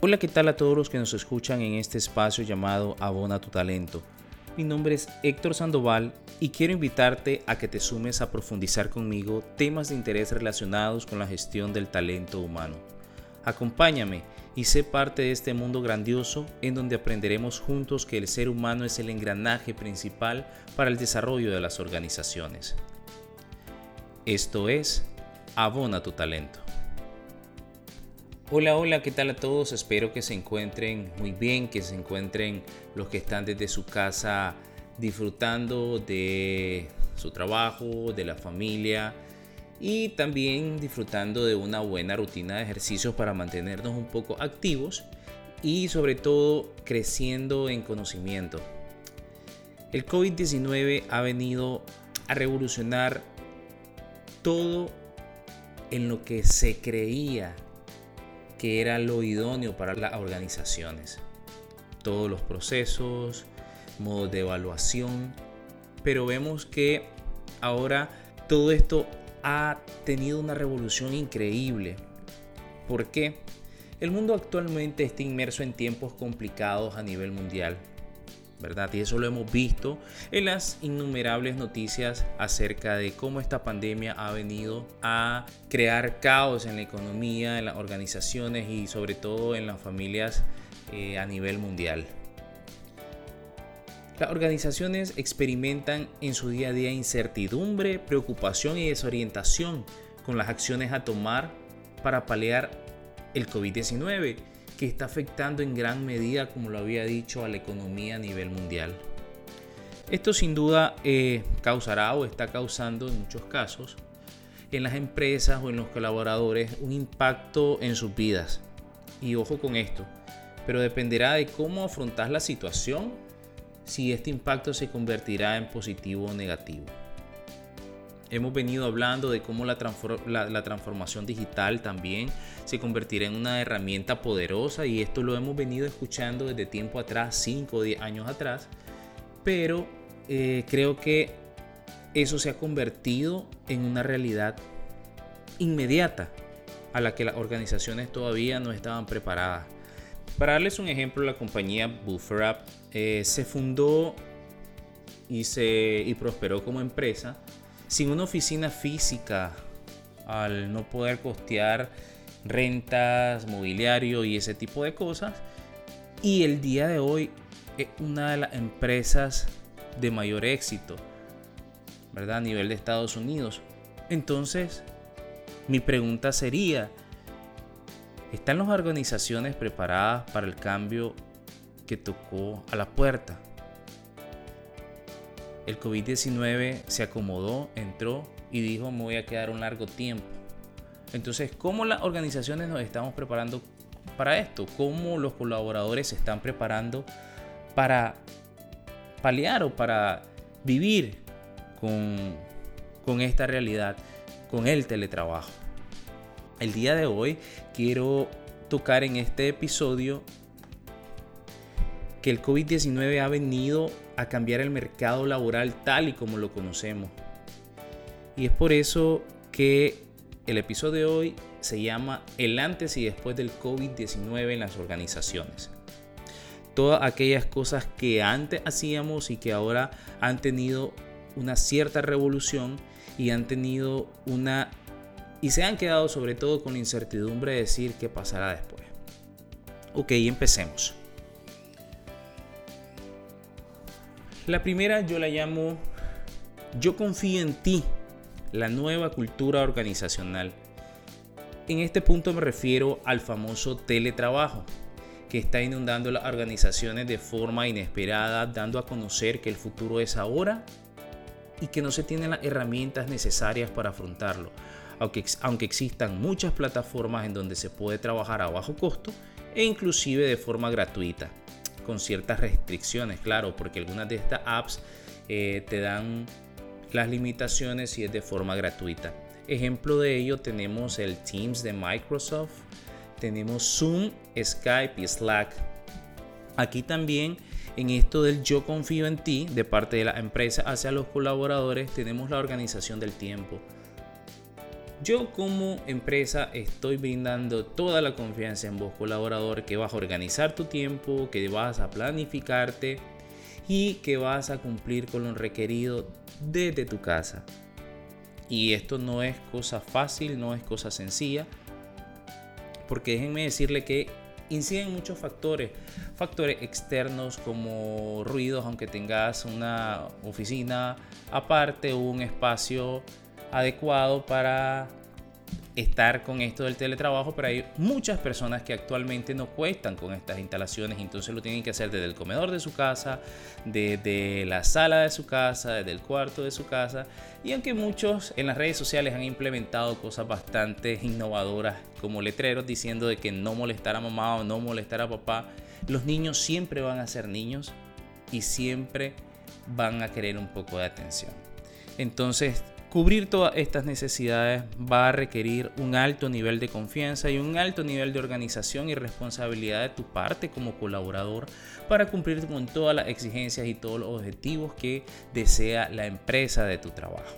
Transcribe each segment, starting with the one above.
Hola, ¿qué tal a todos los que nos escuchan en este espacio llamado Abona tu talento? Mi nombre es Héctor Sandoval y quiero invitarte a que te sumes a profundizar conmigo temas de interés relacionados con la gestión del talento humano. Acompáñame y sé parte de este mundo grandioso en donde aprenderemos juntos que el ser humano es el engranaje principal para el desarrollo de las organizaciones. Esto es Abona tu talento. Hola, hola, ¿qué tal a todos? Espero que se encuentren muy bien, que se encuentren los que están desde su casa disfrutando de su trabajo, de la familia y también disfrutando de una buena rutina de ejercicios para mantenernos un poco activos y sobre todo creciendo en conocimiento. El COVID-19 ha venido a revolucionar todo en lo que se creía que era lo idóneo para las organizaciones. Todos los procesos, modos de evaluación, pero vemos que ahora todo esto ha tenido una revolución increíble. ¿Por qué? El mundo actualmente está inmerso en tiempos complicados a nivel mundial. ¿Verdad? Y eso lo hemos visto en las innumerables noticias acerca de cómo esta pandemia ha venido a crear caos en la economía, en las organizaciones y sobre todo en las familias eh, a nivel mundial. Las organizaciones experimentan en su día a día incertidumbre, preocupación y desorientación con las acciones a tomar para paliar el COVID-19 que está afectando en gran medida, como lo había dicho, a la economía a nivel mundial. Esto sin duda eh, causará o está causando en muchos casos en las empresas o en los colaboradores un impacto en sus vidas. Y ojo con esto, pero dependerá de cómo afrontas la situación si este impacto se convertirá en positivo o negativo. Hemos venido hablando de cómo la, transformación digital también se convertirá en una herramienta poderosa y esto lo hemos venido escuchando desde tiempo atrás, 5 o 10 años atrás, pero eh, creo que eso se ha convertido en una realidad inmediata a la que las organizaciones todavía no estaban preparadas. Para darles un ejemplo, la compañía BufferUp eh, se fundó y, se, y prosperó como empresa sin una oficina física, al no poder costear rentas, mobiliario y ese tipo de cosas. Y el día de hoy es una de las empresas de mayor éxito, ¿verdad? A nivel de Estados Unidos. Entonces, mi pregunta sería, ¿están las organizaciones preparadas para el cambio que tocó a la puerta? El COVID-19 se acomodó, entró y dijo me voy a quedar un largo tiempo. Entonces, ¿cómo las organizaciones nos estamos preparando para esto? ¿Cómo los colaboradores se están preparando para paliar o para vivir con, con esta realidad, con el teletrabajo? El día de hoy quiero tocar en este episodio que el COVID-19 ha venido a cambiar el mercado laboral tal y como lo conocemos. Y es por eso que el episodio de hoy se llama El antes y después del COVID-19 en las organizaciones. Todas aquellas cosas que antes hacíamos y que ahora han tenido una cierta revolución y han tenido una y se han quedado sobre todo con la incertidumbre de decir qué pasará después. Ok, empecemos. La primera yo la llamo Yo confío en ti, la nueva cultura organizacional. En este punto me refiero al famoso teletrabajo, que está inundando las organizaciones de forma inesperada, dando a conocer que el futuro es ahora y que no se tienen las herramientas necesarias para afrontarlo. Aunque, aunque existan muchas plataformas en donde se puede trabajar a bajo costo e inclusive de forma gratuita con ciertas restricciones, claro, porque algunas de estas apps eh, te dan las limitaciones si es de forma gratuita. Ejemplo de ello tenemos el Teams de Microsoft, tenemos Zoom, Skype y Slack. Aquí también en esto del yo confío en ti de parte de la empresa hacia los colaboradores tenemos la organización del tiempo. Yo como empresa estoy brindando toda la confianza en vos colaborador que vas a organizar tu tiempo, que vas a planificarte y que vas a cumplir con lo requerido desde tu casa. Y esto no es cosa fácil, no es cosa sencilla, porque déjenme decirle que inciden muchos factores, factores externos como ruidos, aunque tengas una oficina aparte o un espacio adecuado para estar con esto del teletrabajo, pero hay muchas personas que actualmente no cuestan con estas instalaciones, entonces lo tienen que hacer desde el comedor de su casa, desde la sala de su casa, desde el cuarto de su casa, y aunque muchos en las redes sociales han implementado cosas bastante innovadoras como letreros diciendo de que no molestar a mamá o no molestar a papá, los niños siempre van a ser niños y siempre van a querer un poco de atención. Entonces, Cubrir todas estas necesidades va a requerir un alto nivel de confianza y un alto nivel de organización y responsabilidad de tu parte como colaborador para cumplir con todas las exigencias y todos los objetivos que desea la empresa de tu trabajo.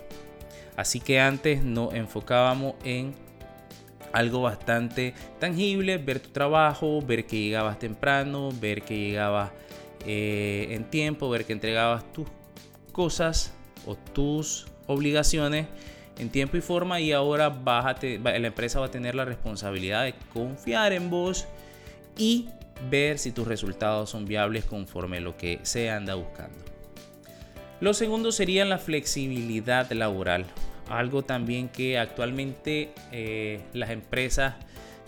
Así que antes nos enfocábamos en algo bastante tangible, ver tu trabajo, ver que llegabas temprano, ver que llegabas eh, en tiempo, ver que entregabas tus cosas o tus obligaciones en tiempo y forma y ahora la empresa va a tener la responsabilidad de confiar en vos y ver si tus resultados son viables conforme lo que se anda buscando. Lo segundo sería la flexibilidad laboral, algo también que actualmente eh, las empresas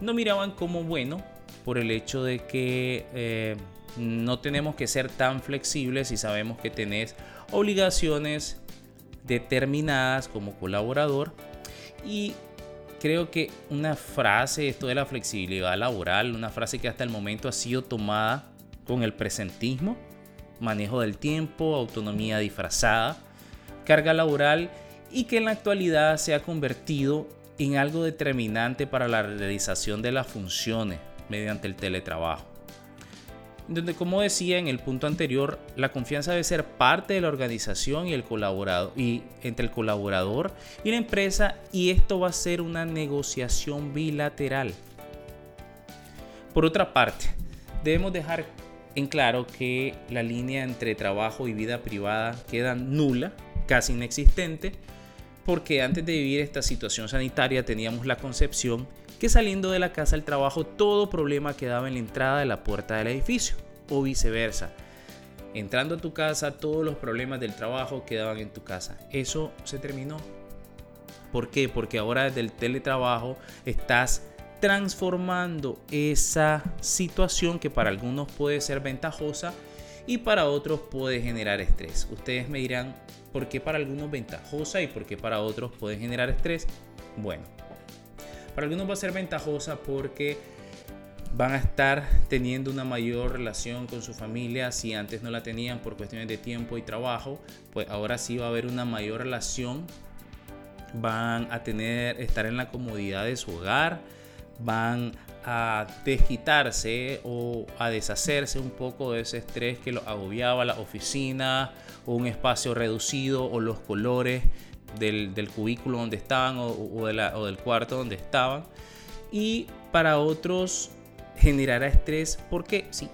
no miraban como bueno por el hecho de que eh, no tenemos que ser tan flexibles y sabemos que tenés obligaciones determinadas como colaborador. Y creo que una frase, esto de la flexibilidad laboral, una frase que hasta el momento ha sido tomada con el presentismo, manejo del tiempo, autonomía disfrazada, carga laboral y que en la actualidad se ha convertido en algo determinante para la realización de las funciones mediante el teletrabajo donde como decía en el punto anterior, la confianza debe ser parte de la organización y el colaborador y entre el colaborador y la empresa y esto va a ser una negociación bilateral. Por otra parte, debemos dejar en claro que la línea entre trabajo y vida privada queda nula, casi inexistente, porque antes de vivir esta situación sanitaria teníamos la concepción que saliendo de la casa al trabajo todo problema quedaba en la entrada de la puerta del edificio o viceversa. Entrando a tu casa todos los problemas del trabajo quedaban en tu casa. Eso se terminó. ¿Por qué? Porque ahora desde el teletrabajo estás transformando esa situación que para algunos puede ser ventajosa y para otros puede generar estrés. Ustedes me dirán por qué para algunos ventajosa y por qué para otros puede generar estrés. Bueno, para algunos va a ser ventajosa porque van a estar teniendo una mayor relación con su familia si antes no la tenían por cuestiones de tiempo y trabajo, pues ahora sí va a haber una mayor relación. Van a tener estar en la comodidad de su hogar, van a desquitarse o a deshacerse un poco de ese estrés que los agobiaba la oficina un espacio reducido o los colores del, cubículo donde estaban o, del cuarto donde estaban. Y para otros generará estrés. ¿Por qué? Sí,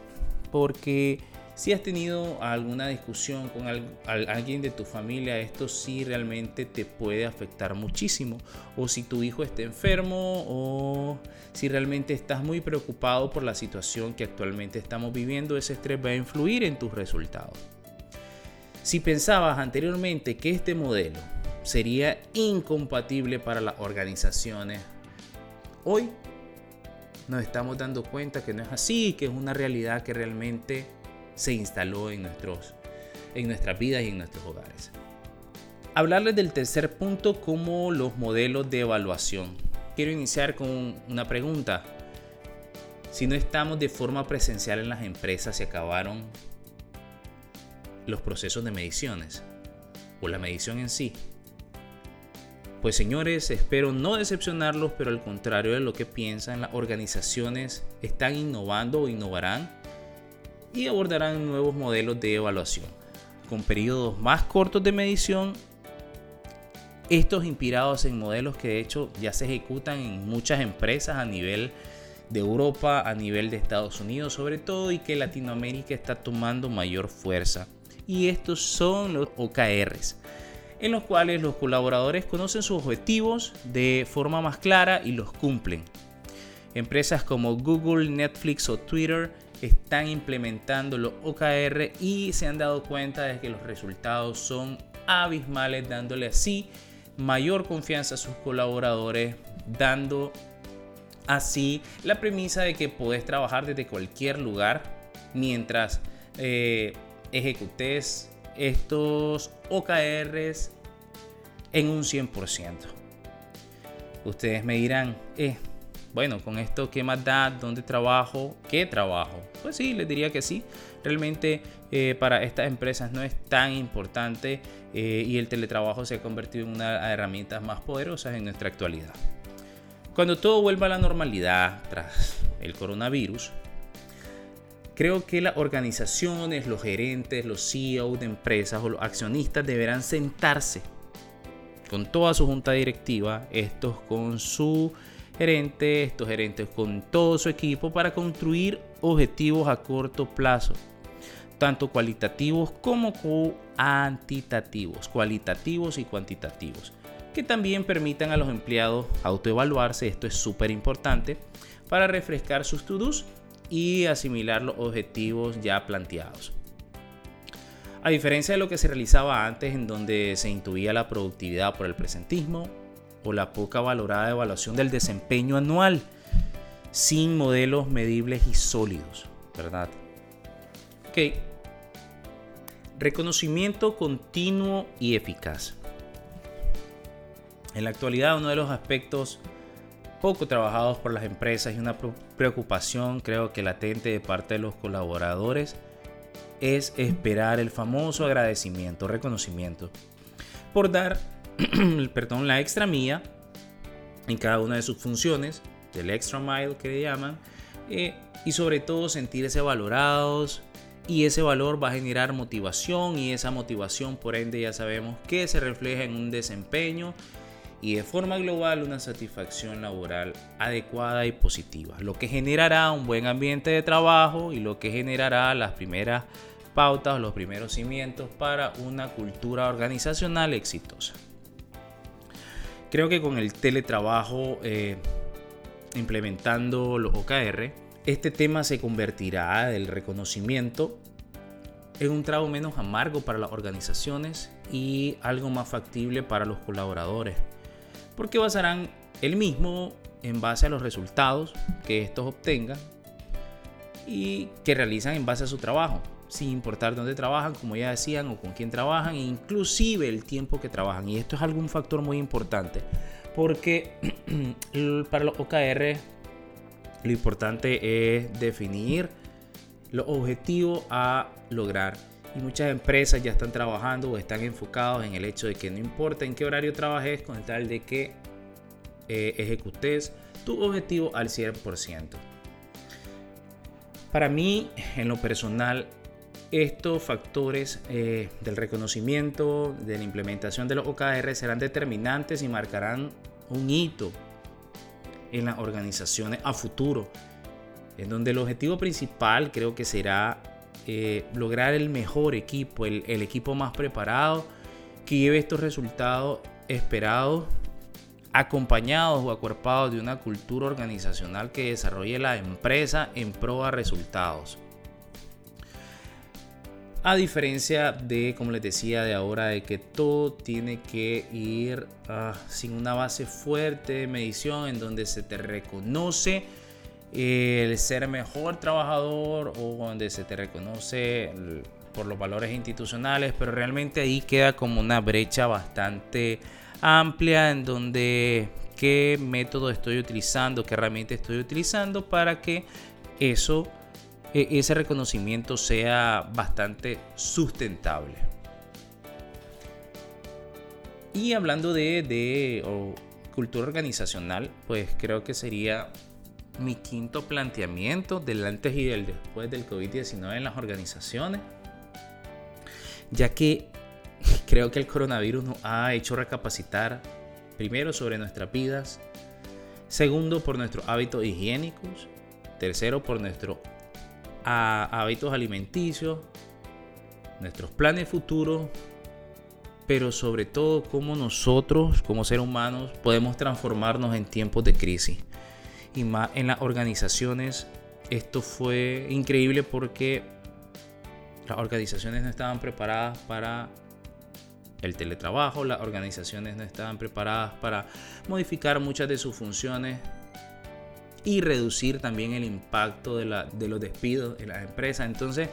porque si has tenido alguna discusión con alguien de tu familia, esto sí realmente te puede afectar muchísimo. O si tu hijo está enfermo o si realmente estás muy preocupado por la situación que actualmente estamos viviendo, ese estrés va a influir en tus resultados. Si pensabas anteriormente que este modelo sería incompatible para las organizaciones. Hoy nos estamos dando cuenta que no es así, que es una realidad que realmente se instaló en, nuestros, en nuestras vidas y en nuestros hogares. Hablarles del tercer punto como los modelos de evaluación. Quiero iniciar con una pregunta. Si no estamos de forma presencial en las empresas, se acabaron los procesos de mediciones o la medición en sí. Pues señores, espero no decepcionarlos, pero al contrario de lo que piensan, las organizaciones están innovando o innovarán y abordarán nuevos modelos de evaluación, con periodos más cortos de medición Estos inspirados en modelos que de hecho ya se ejecutan en muchas empresas a nivel de Europa, a nivel de Estados Unidos sobre todo y que Latinoamérica está tomando mayor fuerza. Y estos son los OKRs, en los cuales los colaboradores conocen sus objetivos de forma más clara y los cumplen. Empresas como Google, Netflix o Twitter están implementando los OKR y se han dado cuenta de que los resultados son abismales, dándole así mayor confianza a sus colaboradores, dando así la premisa de que puedes trabajar desde cualquier lugar mientras eh, ejecutes estos OKRs en un 100%. Ustedes me dirán, eh, bueno, con esto, ¿qué más da? ¿Dónde trabajo? ¿Qué trabajo? Pues sí, les diría que sí. Realmente eh, para estas empresas no es tan importante eh, y el teletrabajo se ha convertido en una de las herramientas más poderosas en nuestra actualidad. Cuando todo vuelva a la normalidad tras el coronavirus, creo que las organizaciones, los gerentes, los CEOs de empresas o los accionistas deberán sentarse con toda su junta directiva, estos con su gerente, estos gerentes con todo su equipo para construir objetivos a corto plazo, tanto cualitativos como cuantitativos, cualitativos y cuantitativos, que también permitan a los empleados autoevaluarse, esto es súper importante, para refrescar sus to-dos y asimilar los objetivos ya planteados. A diferencia de lo que se realizaba antes en donde se intuía la productividad por el presentismo, o la poca valorada evaluación del desempeño anual sin modelos medibles y sólidos, ¿verdad? Ok. Reconocimiento continuo y eficaz. En la actualidad uno de los aspectos poco trabajados por las empresas y una preocupación creo que latente de parte de los colaboradores es esperar el famoso agradecimiento, reconocimiento por dar perdón, la extra mía en cada una de sus funciones, del extra mile que le llaman, eh, y sobre todo sentirse valorados y ese valor va a generar motivación y esa motivación por ende ya sabemos que se refleja en un desempeño y de forma global una satisfacción laboral adecuada y positiva, lo que generará un buen ambiente de trabajo y lo que generará las primeras pautas los primeros cimientos para una cultura organizacional exitosa. Creo que con el teletrabajo eh, implementando los OKR, este tema se convertirá del reconocimiento en un trago menos amargo para las organizaciones y algo más factible para los colaboradores, porque basarán el mismo en base a los resultados que estos obtengan y que realizan en base a su trabajo sin importar dónde trabajan, como ya decían, o con quién trabajan, e inclusive el tiempo que trabajan. Y esto es algún factor muy importante, porque para los OKR lo importante es definir los objetivos a lograr. Y muchas empresas ya están trabajando o están enfocados en el hecho de que no importa en qué horario trabajes, con tal de que eh, ejecutes tu objetivo al 100%. Para mí, en lo personal, estos factores eh, del reconocimiento, de la implementación de los OKR serán determinantes y marcarán un hito en las organizaciones a futuro, en donde el objetivo principal creo que será eh, lograr el mejor equipo, el, equipo más preparado, que lleve estos resultados esperados acompañados o acuerpados de una cultura organizacional que desarrolle la empresa en pro a resultados. A diferencia de, como les decía, de ahora, de que todo tiene que ir ah, sin una base fuerte de medición en donde se te reconoce el ser mejor trabajador o donde se te reconoce por los valores institucionales, pero realmente ahí queda como una brecha bastante amplia en donde qué método estoy utilizando, qué herramienta estoy utilizando para que eso e-, ese reconocimiento sea bastante sustentable. Y hablando de, cultura organizacional, pues creo que sería mi quinto planteamiento del antes y del después del COVID-19 en las organizaciones. Ya que creo que el coronavirus nos ha hecho recapacitar primero sobre nuestras vidas, segundo por nuestros hábitos higiénicos, tercero por nuestros hábitos alimenticios, nuestros planes futuros, pero sobre todo cómo nosotros como seres humanos podemos transformarnos en tiempos de crisis. Y más en las organizaciones, esto fue increíble porque las organizaciones no estaban preparadas para el teletrabajo, las organizaciones no estaban preparadas para modificar muchas de sus funciones y reducir también el impacto de, la, de los despidos en las empresas. Entonces,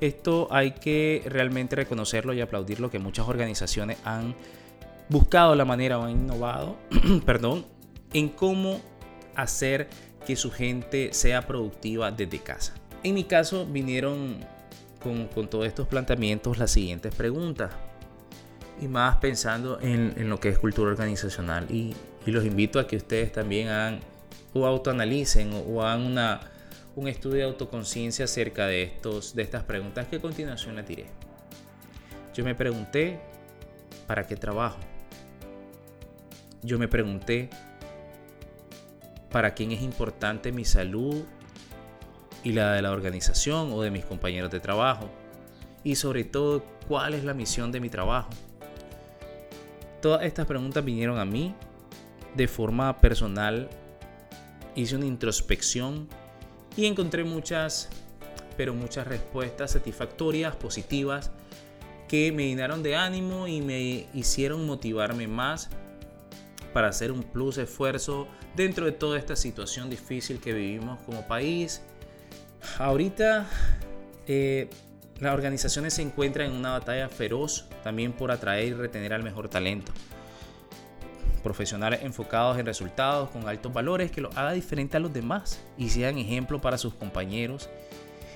esto hay que realmente reconocerlo y aplaudirlo que muchas organizaciones han buscado la manera o han innovado, perdón, en cómo hacer que su gente sea productiva desde casa. En mi caso vinieron con, con todos estos planteamientos las siguientes preguntas y más pensando en, en, lo que es cultura organizacional y, y, los invito a que ustedes también hagan o autoanalicen o, o hagan una, un estudio de autoconciencia acerca de, estos, de estas preguntas que a continuación les diré. Yo me pregunté, ¿para qué trabajo? Yo me pregunté, ¿para quién es importante mi salud y la de la organización o de mis compañeros de trabajo? Y sobre todo, ¿cuál es la misión de mi trabajo? Todas estas preguntas vinieron a mí de forma personal. Hice una introspección y encontré muchas, pero muchas respuestas satisfactorias, positivas, que me llenaron de ánimo y me hicieron motivarme más para hacer un plus esfuerzo dentro de toda esta situación difícil que vivimos como país. Ahorita eh, las organizaciones se encuentran en una batalla feroz también por atraer y retener al mejor talento. Profesionales enfocados en resultados con altos valores que los haga diferente a los demás y sean ejemplo para sus compañeros.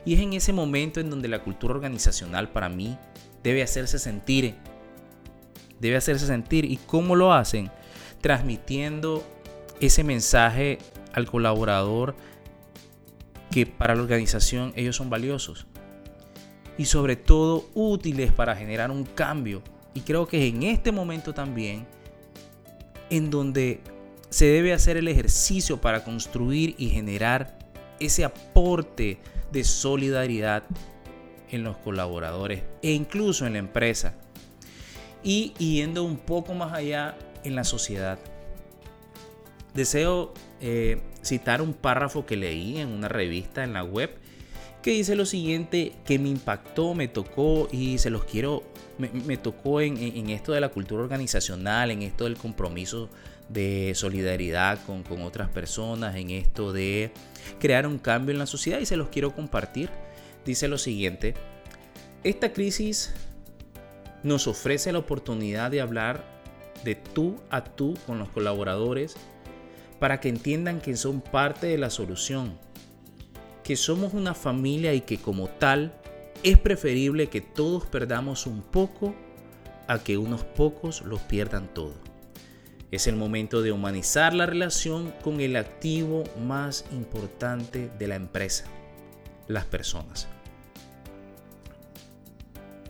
Y es en ese momento en donde la cultura organizacional para mí debe hacerse sentir. Debe hacerse sentir. ¿Y cómo lo hacen? Transmitiendo ese mensaje al colaborador que para la organización ellos son valiosos y sobre todo útiles para generar un cambio. Y creo que es en este momento también en donde se debe hacer el ejercicio para construir y generar ese aporte de solidaridad en los colaboradores e incluso en la empresa. Y yendo un poco más allá en la sociedad. Deseo eh, citar un párrafo que leí en una revista en la web que dice lo siguiente que me impactó, me tocó y se los quiero, me, tocó en, en, esto de la cultura organizacional, en esto del compromiso de solidaridad con, con otras personas, en esto de crear un cambio en la sociedad y se los quiero compartir. Dice lo siguiente, esta crisis nos ofrece la oportunidad de hablar de tú a tú con los colaboradores para que entiendan que son parte de la solución que somos una familia y que como tal es preferible que todos perdamos un poco a que unos pocos los pierdan todo. Es el momento de humanizar la relación con el activo más importante de la empresa, las personas.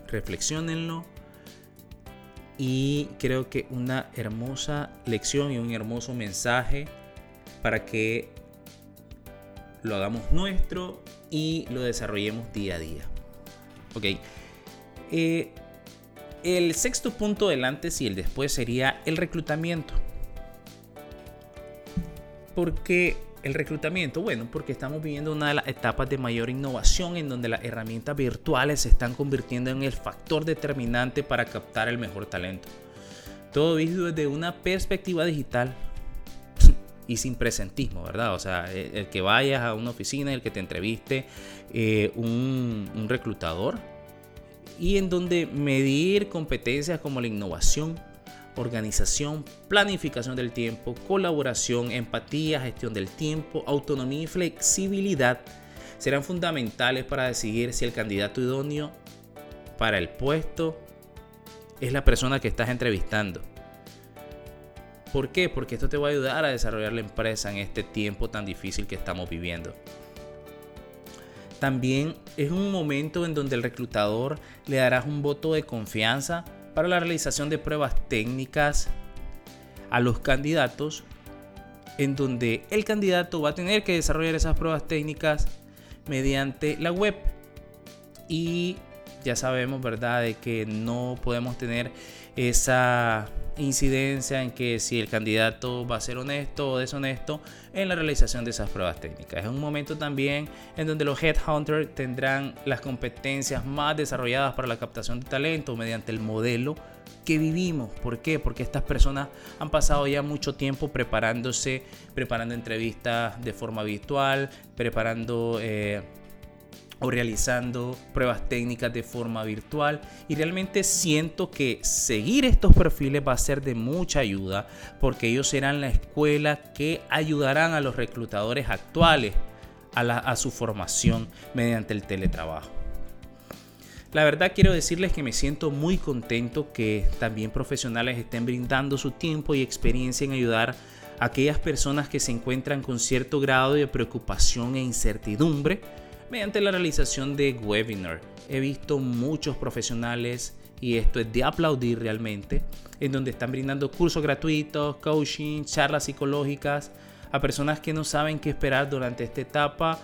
Reflexionenlo y creo que una hermosa lección y un hermoso mensaje para que lo hagamos nuestro y lo desarrollemos día a día. Ok. Eh, el sexto punto del antes y el después sería el reclutamiento. ¿Por qué el reclutamiento? Bueno, porque estamos viviendo una de las etapas de mayor innovación en donde las herramientas virtuales se están convirtiendo en el factor determinante para captar el mejor talento. Todo visto desde una perspectiva digital, y sin presentismo, ¿verdad? O sea, el, que vayas a una oficina, el que te entreviste eh, un, un reclutador y en donde medir competencias como la innovación, organización, planificación del tiempo, colaboración, empatía, gestión del tiempo, autonomía y flexibilidad serán fundamentales para decidir si el candidato idóneo para el puesto es la persona que estás entrevistando. ¿Por qué? Porque esto te va a ayudar a desarrollar la empresa en este tiempo tan difícil que estamos viviendo. También es un momento en donde el reclutador le darás un voto de confianza para la realización de pruebas técnicas a los candidatos en donde el candidato va a tener que desarrollar esas pruebas técnicas mediante la web y ya sabemos, ¿verdad?, de que no podemos tener esa incidencia en que si el candidato va a ser honesto o deshonesto en la realización de esas pruebas técnicas. Es un momento también en donde los headhunters tendrán las competencias más desarrolladas para la captación de talento mediante el modelo que vivimos. ¿Por qué? Porque estas personas han pasado ya mucho tiempo preparándose, preparando entrevistas de forma virtual, preparando... Eh, o realizando pruebas técnicas de forma virtual y realmente siento que seguir estos perfiles va a ser de mucha ayuda porque ellos serán la escuela que ayudarán a los reclutadores actuales a, a su formación mediante el teletrabajo. La verdad quiero decirles que me siento muy contento que también profesionales estén brindando su tiempo y experiencia en ayudar a aquellas personas que se encuentran con cierto grado de preocupación e incertidumbre mediante la realización de webinar. He visto muchos profesionales y esto es de aplaudir realmente, en donde están brindando cursos gratuitos, coaching, charlas psicológicas a personas que no saben qué esperar durante esta etapa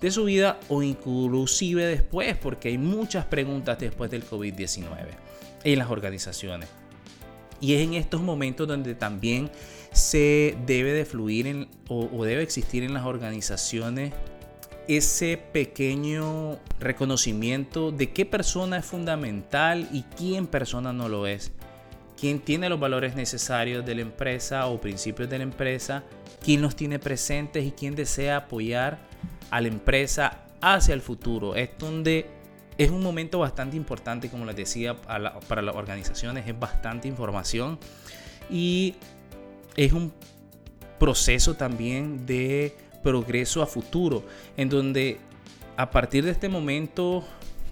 de su vida o inclusive después, porque hay muchas preguntas después del COVID-19 en las organizaciones. Y es en estos momentos donde también se debe de fluir en, o, o debe existir en las organizaciones ese pequeño reconocimiento de qué persona es fundamental y quién persona no lo es. Quién tiene los valores necesarios de la empresa o principios de la empresa, quién los tiene presentes y quién desea apoyar a la empresa hacia el futuro. Es donde es un momento bastante importante, como les decía, para las organizaciones, es bastante información y es un proceso también de progreso a futuro, en donde a partir de este momento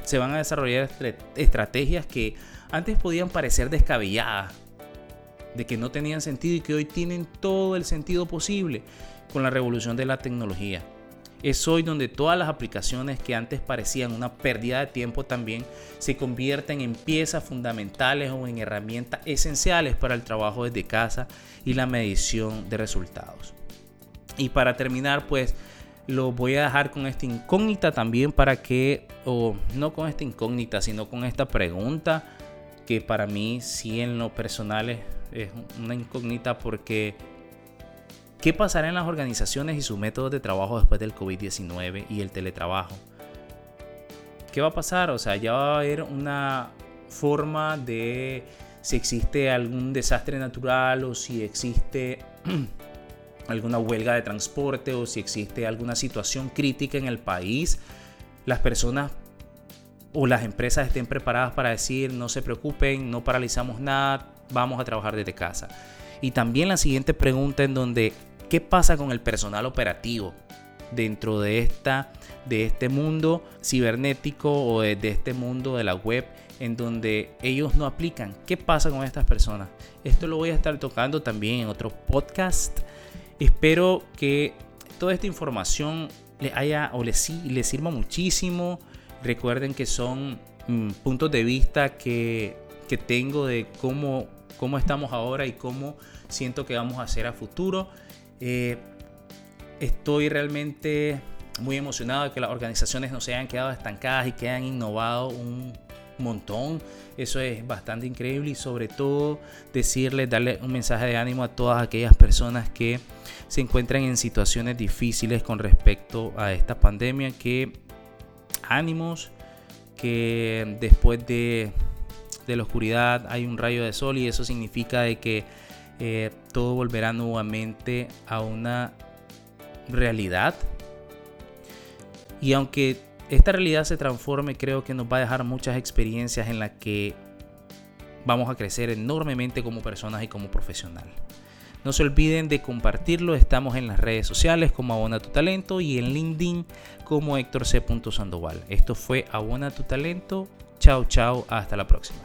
se van a desarrollar estrategias que antes podían parecer descabelladas, de que no tenían sentido y que hoy tienen todo el sentido posible con la revolución de la tecnología. Es hoy donde todas las aplicaciones que antes parecían una pérdida de tiempo también se convierten en piezas fundamentales o en herramientas esenciales para el trabajo desde casa y la medición de resultados. Y para terminar, pues lo voy a dejar con esta incógnita también para que, o no con esta incógnita, sino con esta pregunta que para mí sí en lo personal es, una incógnita porque ¿qué pasará en las organizaciones y sus métodos de trabajo después del COVID-19 y el teletrabajo? ¿Qué va a pasar? O sea, ya va a haber una forma de si existe algún desastre natural o si existe alguna huelga de transporte o si existe alguna situación crítica en el país, las personas o las empresas estén preparadas para decir no se preocupen, no paralizamos nada, vamos a trabajar desde casa. Y también la siguiente pregunta en donde, ¿qué pasa con el personal operativo dentro de, esta, de este mundo cibernético o de, de este mundo de la web en donde ellos no aplican? ¿Qué pasa con estas personas? Esto lo voy a estar tocando también en otro podcast Espero que toda esta información les haya o les, sirva muchísimo. Recuerden que son mm, puntos de vista que, tengo de cómo, cómo estamos ahora y cómo siento que vamos a hacer a futuro. Eh, estoy realmente muy emocionado de que las organizaciones no se hayan quedado estancadas y que hayan innovado un montón. Eso es bastante increíble y sobre todo decirles, darle un mensaje de ánimo a todas aquellas personas que se encuentran en situaciones difíciles con respecto a esta pandemia, que ánimos, que después de, la oscuridad hay un rayo de sol y eso significa de que eh, todo volverá nuevamente a una realidad. Y aunque esta realidad se transforme, creo que nos va a dejar muchas experiencias en las que vamos a crecer enormemente como personas y como profesional. No se olviden de compartirlo, estamos en las redes sociales como Abona tu Talento y en LinkedIn como Héctor C. Sandoval. Esto fue Abona tu Talento, chao chao, hasta la próxima.